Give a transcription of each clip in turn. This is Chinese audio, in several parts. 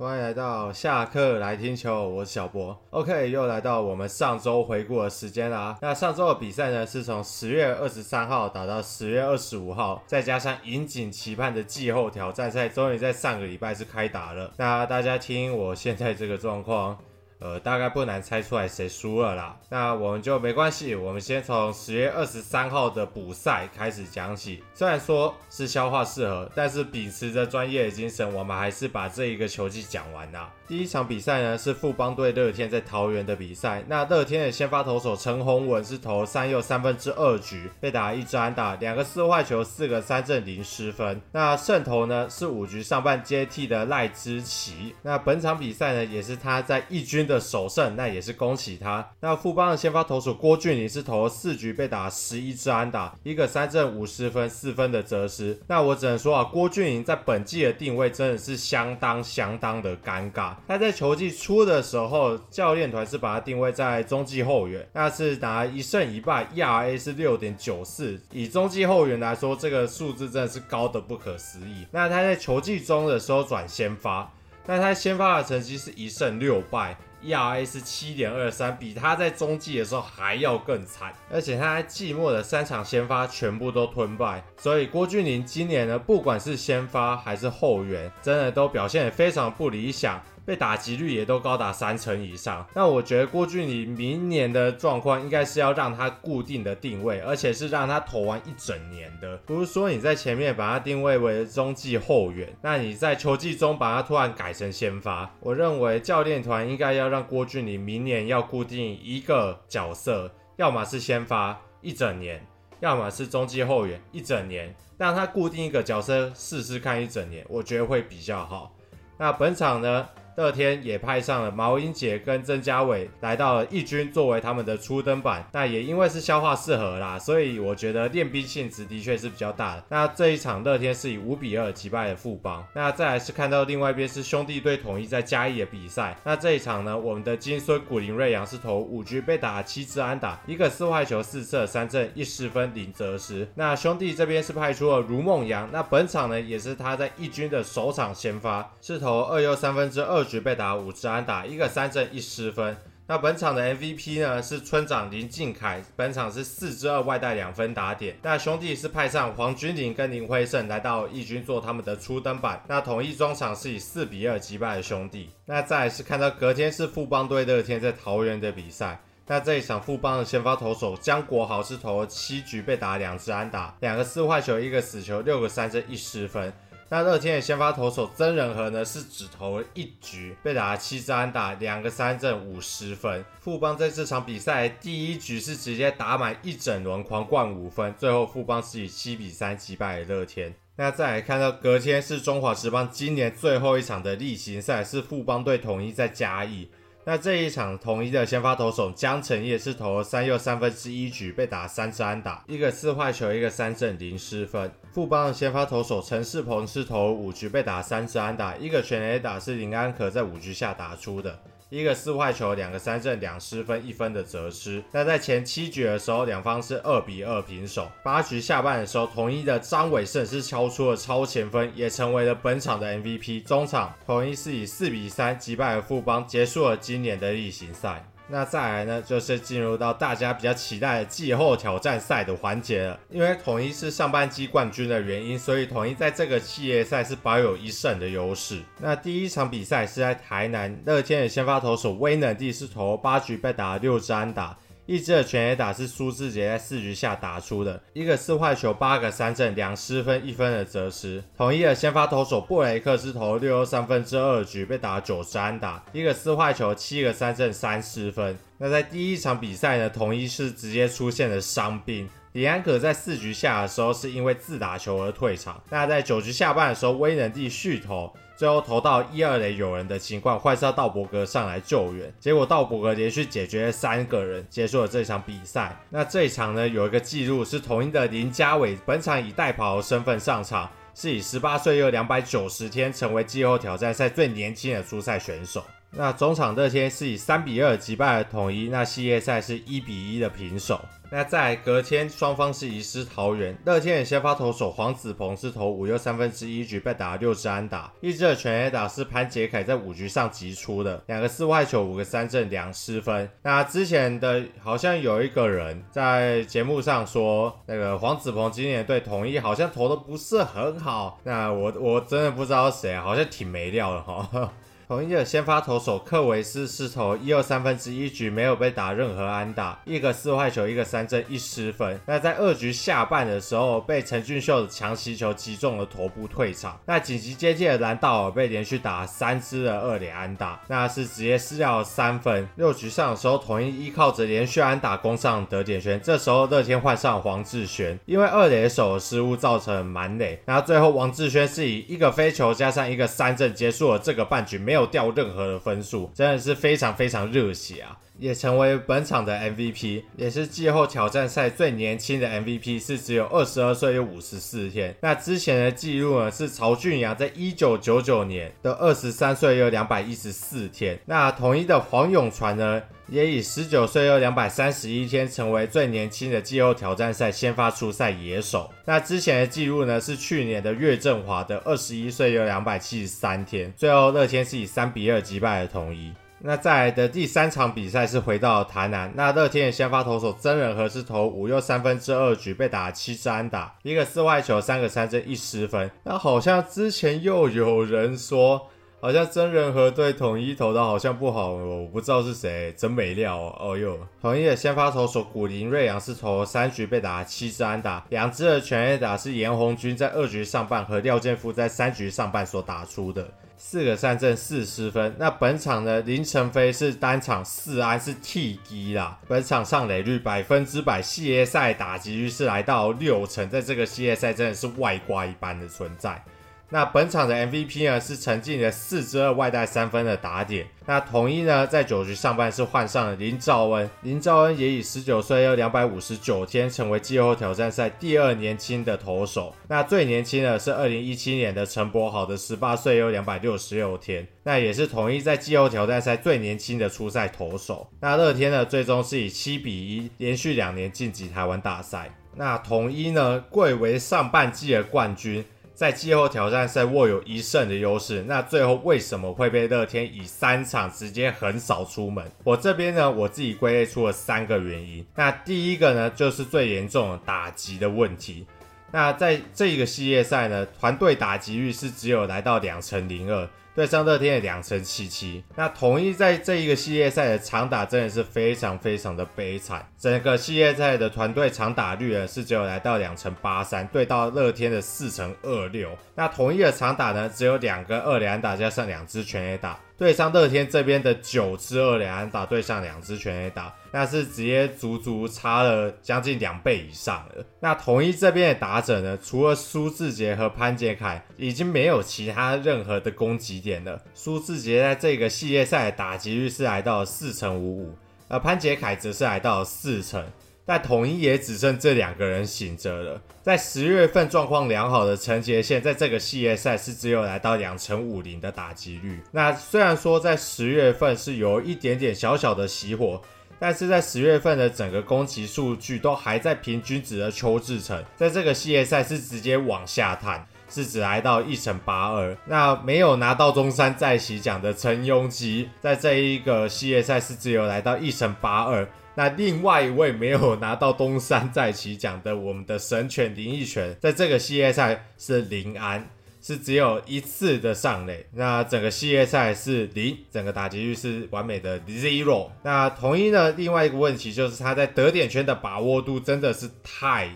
欢迎来到下课来听球，我是小博。OK，又来到我们上周回顾的时间啦。那上周的比赛呢，是从十月二十三号打到十月二十五号，再加上引颈期盼的季后挑战赛，终于在上个礼拜是开打了。那大家听我现在这个状况。呃，大概不难猜出来谁输了啦。那我们就没关系，我们先从十月二十三号的补赛开始讲起。虽然说是消化适合，但是秉持着专业的精神，我们还是把这一个球季讲完啦。第一场比赛呢是富邦对乐天在桃园的比赛。那乐天的先发投手陈宏文是投三又三分之二局，被打一支安打，两个四坏球，四个三振零失分。那胜投呢是五局上半接替的赖之奇。那本场比赛呢也是他在一军的首胜，那也是恭喜他。那富邦的先发投手郭俊麟是投了四局被打十一支安打，一个三振五失分，四分的折失。那我只能说啊，郭俊麟在本季的定位真的是相当相当的尴尬。他在球季初的时候，教练团是把他定位在中继后援，那是打一胜一败，ERA 是六点九四。以中继后援来说，这个数字真的是高的不可思议。那他在球季中的时候转先发，那他先发的成绩是一胜六败，ERA 是七点二三，比他在中继的时候还要更惨。而且他在季末的三场先发全部都吞败，所以郭俊麟今年呢，不管是先发还是后援，真的都表现得非常不理想。被打击率也都高达三成以上，那我觉得郭俊麟明年的状况应该是要让他固定的定位，而且是让他投完一整年的，不是说你在前面把他定位为中继后援，那你在球季中把他突然改成先发。我认为教练团应该要让郭俊麟明年要固定一个角色，要么是先发一整年，要么是中继后援一整年，让他固定一个角色试试看一整年，我觉得会比较好。那本场呢？乐天也派上了毛英杰跟曾家伟来到了一军作为他们的初登板，那也因为是消化试合啦，所以我觉得练兵性质的确是比较大的。那这一场乐天是以五比二击败了富邦。那再来是看到另外一边是兄弟队统一在嘉义的比赛，那这一场呢，我们的金孙古林瑞阳是投五局被打七支安打，一个四坏球四射三振一失分零责失。那兄弟这边是派出了卢孟扬，那本场呢也是他在一军的首场先发，是投二又三分之二局被打五支安打，一个三振一失分。那本场的 MVP 呢是村长林靖凯，本场是四支二外带两分打点。那兄弟是派上黄君麟跟林辉胜来到一军做他们的初登板。那统一中场是以四比二击败了兄弟。那再是看到隔天是富邦队乐天在桃园的比赛。那这一场富邦的先发投手江国豪是投了七局被打两支安打，两个四坏球，一个死球，六个三振一失分。那乐天的先发投手曾仁和呢，是只投了一局，被打了七支安打，两个三振五十分。富邦在这场比赛第一局是直接打满一整轮，狂灌五分，最后富邦是以七比三击败了乐天。那再来看到隔天是中华职棒今年最后一场的例行赛，是富邦对统一在嘉义。那这一场统一的先发投手江承业是投了三又三分之一局，被打三支安打，一个四坏球，一个三振零失分。富邦的先发投手陈世鹏是投五局被打三支安打，一个全垒打是林安可在五局下打出的。一个四坏球，两个三振，两失分，一分的折失。那在前七局的时候，两方是二比二平手。八局下半的时候，统一的张伟胜是敲出了超前分，也成为了本场的 MVP。中场统一是以四比三击败了富邦，结束了今年的例行赛。那再来呢，就是进入到大家比较期待的季后挑战赛的环节了。因为统一是上半季冠军的原因，所以统一在这个系列赛是保有一胜的优势。那第一场比赛是在台南，乐天的先发投手威能第四投八局被打六支安打。一支的全垒打是苏志杰在四局下打出的，一个四坏球，八个三振，两失分，一分的折失。统一的先发投手布雷克是投六又三分之二局，被打九支安打，一个四坏球，七个三振，三失分。那在第一场比赛呢，统一是直接出现了伤兵，李安可在四局下的时候是因为自打球而退场。那在九局下半的时候，威能帝续投。最后投到一二垒有人的情况，换上道伯格上来救援，结果道伯格连续解决了三个人，结束了这场比赛。那这一场呢，有一个记录是统一的林家伟，本场以代跑的身份上场，是以十八岁又两百九十天成为季后挑战赛最年轻的出赛选手。那中场乐天是以三比二击败了统一，那系列赛是一比一的平手。那在隔天，双方是移师桃园。乐天的先发投手黄子鹏是投五又三分之一局被打了六支安打，一支的全垒打是潘杰凯在五局上击出的，两个四坏球，五个三振，两失分。那之前的好像有一个人在节目上说，那个黄子鹏今年对统一好像投的不是很好。那我我真的不知道谁，好像挺没料的哈。统一的先发投手克维斯是投一二三分之一局，没有被打任何安打，一个四坏球，一个三振，一失分。那在二局下半的时候，被陈俊秀的强袭球击中了头部退场。那紧急接替的兰道尔被连续打三支的二垒安打，那是直接失掉三分。六局上的时候，统一依靠着连续安打攻上得点圈。这时候乐天换上黄志轩，因为二垒手的失误造成满垒。然后最后王志轩是以一个飞球加上一个三振结束了这个半局，没有。没有掉任何的分数，真的是非常非常热血啊！也成为本场的 MVP，也是季后挑战赛最年轻的 MVP，是只有二十二岁又五十四天。那之前的记录呢是曹俊阳在一九九九年的二十三岁又两百一十四天。那统一的黄永传呢，也以十九岁又两百三十一天成为最年轻的季后挑战赛先发出赛野手。那之前的记录呢是去年的岳振华的二十一岁又两百七十三天。最后乐天是以三比二击败了统一。那再来的第三场比赛是回到台南，那乐天的先发投手曾仁和是投五又三分之二局被打七支安打，一个四坏球，三个三振，一失分。那好像之前又有人说，好像曾仁和对统一投的好像不好哦，我不知道是谁，真没料哦。哦哟，统一的先发投手古林瑞阳是投三局被打七支安打，两支的全垒打是严红军在二局上半和廖健富在三局上半所打出的。四个三振四十分，那本场呢林晨飞是单场四安是 T 低啦，本场上垒率百分之百，系列赛打击率是来到六成，在这个系列赛真的是外挂一般的存在。那本场的 MVP 呢是陈进的四支二外带三分的打点。那统一呢在九局上半是换上了林兆恩，林兆恩也以十九岁又两百五十九天成为季后挑战赛第二年轻的投手。那最年轻的是二零一七年的陈柏豪的十八岁又两百六十六天。那也是统一在季后挑战赛最年轻的出赛投手。那乐天呢最终是以七比一连续两年晋级台湾大赛。那统一呢贵为上半季的冠军。在季后挑战赛握有一胜的优势，那最后为什么会被乐天以三场直接横扫出门？我这边呢，我自己归类出了三个原因。那第一个呢，就是最严重的打击的问题。那在这一个系列赛呢，团队打击率是只有来到两成零二。对上乐天的两成七七，那统一在这一个系列赛的长打真的是非常非常的悲惨，整个系列赛的团队长打率呢是只有来到两成八三，对到乐天的四成二六，那统一的长打呢只有两个二连打加上两支全垒打。对上乐天这边的九支二连安打，对上两支全垒打，那是直接足足差了将近两倍以上了。那统一这边的打者呢，除了苏智杰和潘杰凯，已经没有其他任何的攻击点了。苏智杰在这个系列赛的打击率是来到四成五五，而潘杰凯则是来到四成。但统一也只剩这两个人醒着了。在十月份状况良好的陈杰宪，在这个系列赛是只有来到两成五零的打击率。那虽然说在十月份是有一点点小小的熄火，但是在十月份的整个攻击数据都还在平均值的邱志成，在这个系列赛是直接往下探，是只来到一成八二。那没有拿到中山再起奖的陈庸基，在这一个系列赛是只有来到一成八二。那另外一位没有拿到东山再起奖的，我们的神犬林益全，在这个系列赛是零安，是只有一次的上垒。那整个系列赛是零，整个打击率是完美的 zero。那同一呢，另外一个问题就是他在得点圈的把握度真的是太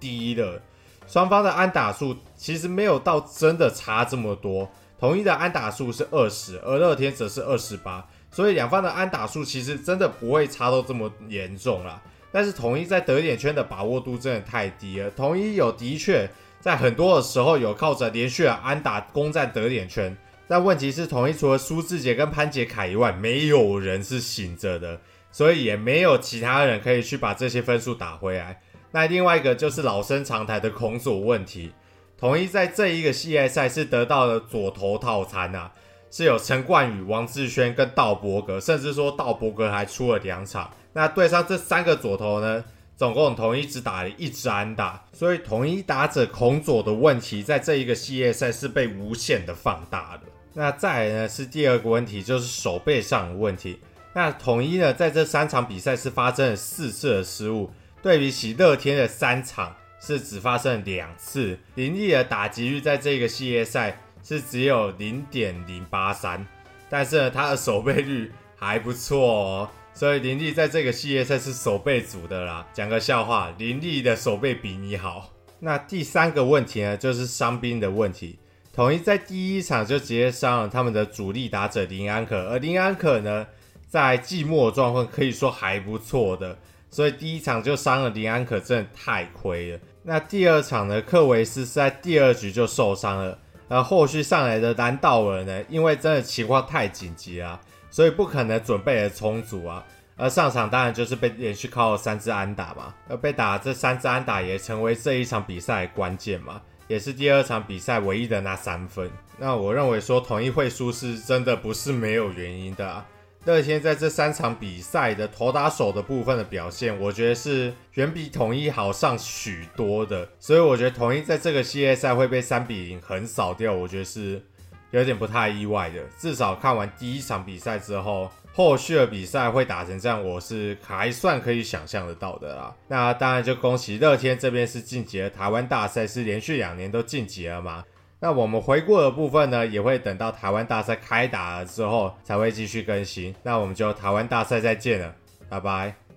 低了。双方的安打数其实没有到真的差这么多，统一的安打数是二十，而乐天则是二十八。所以两方的安打数其实真的不会差到这么严重啦，但是统一在得点圈的把握度真的太低了。统一有的确在很多的时候有靠着连续的安打攻占得点圈，但问题是统一除了苏志杰跟潘杰凯以外，没有人是醒着的，所以也没有其他人可以去把这些分数打回来。那另外一个就是老生常谈的孔左问题，统一在这一个系列赛是得到了左投套餐啊。是有陈冠宇、王志轩跟道伯格，甚至说道伯格还出了两场。那对上这三个左投呢，总共统一只打了一支安打，所以统一打者孔左的问题，在这一个系列赛是被无限的放大的。那再来呢是第二个问题，就是手背上的问题。那统一呢在这三场比赛是发生了四次的失误，对比起乐天的三场是只发生两次。林立的打击率在这个系列赛是只有零点零八三，但是呢他的守备率还不错哦。所以林立在这个系列赛是守备组的啦。讲个笑话，林立的守备比你好。那第三个问题呢，就是伤兵的问题。统一在第一场就直接伤了他们的主力打者林安可，而林安可呢，在季末状况可以说还不错的，所以第一场就伤了林安可，真的太亏了。那第二场呢，克维斯是在第二局就受伤了，而后续上来的兰道尔呢，因为真的情况太紧急啊。所以不可能准备的充足啊，而上场当然就是被连续靠了三支安打嘛，而被打这三支安打也成为这一场比赛的关键嘛，也是第二场比赛唯一的那三分。那我认为说统一会输是真的不是没有原因的啊。乐天在这三场比赛的投打手的部分的表现，我觉得是远比统一好上许多的，所以我觉得统一在这个系列赛会被三比零横扫掉，我觉得是。有点不太意外的，至少看完第一场比赛之后，后续的比赛会打成这样，我是还算可以想象得到的啦。那当然就恭喜乐天这边是晋级了台湾大赛，是连续两年都晋级了嘛。那我们回顾的部分呢，也会等到台湾大赛开打了之后才会继续更新。那我们就台湾大赛再见了，拜拜。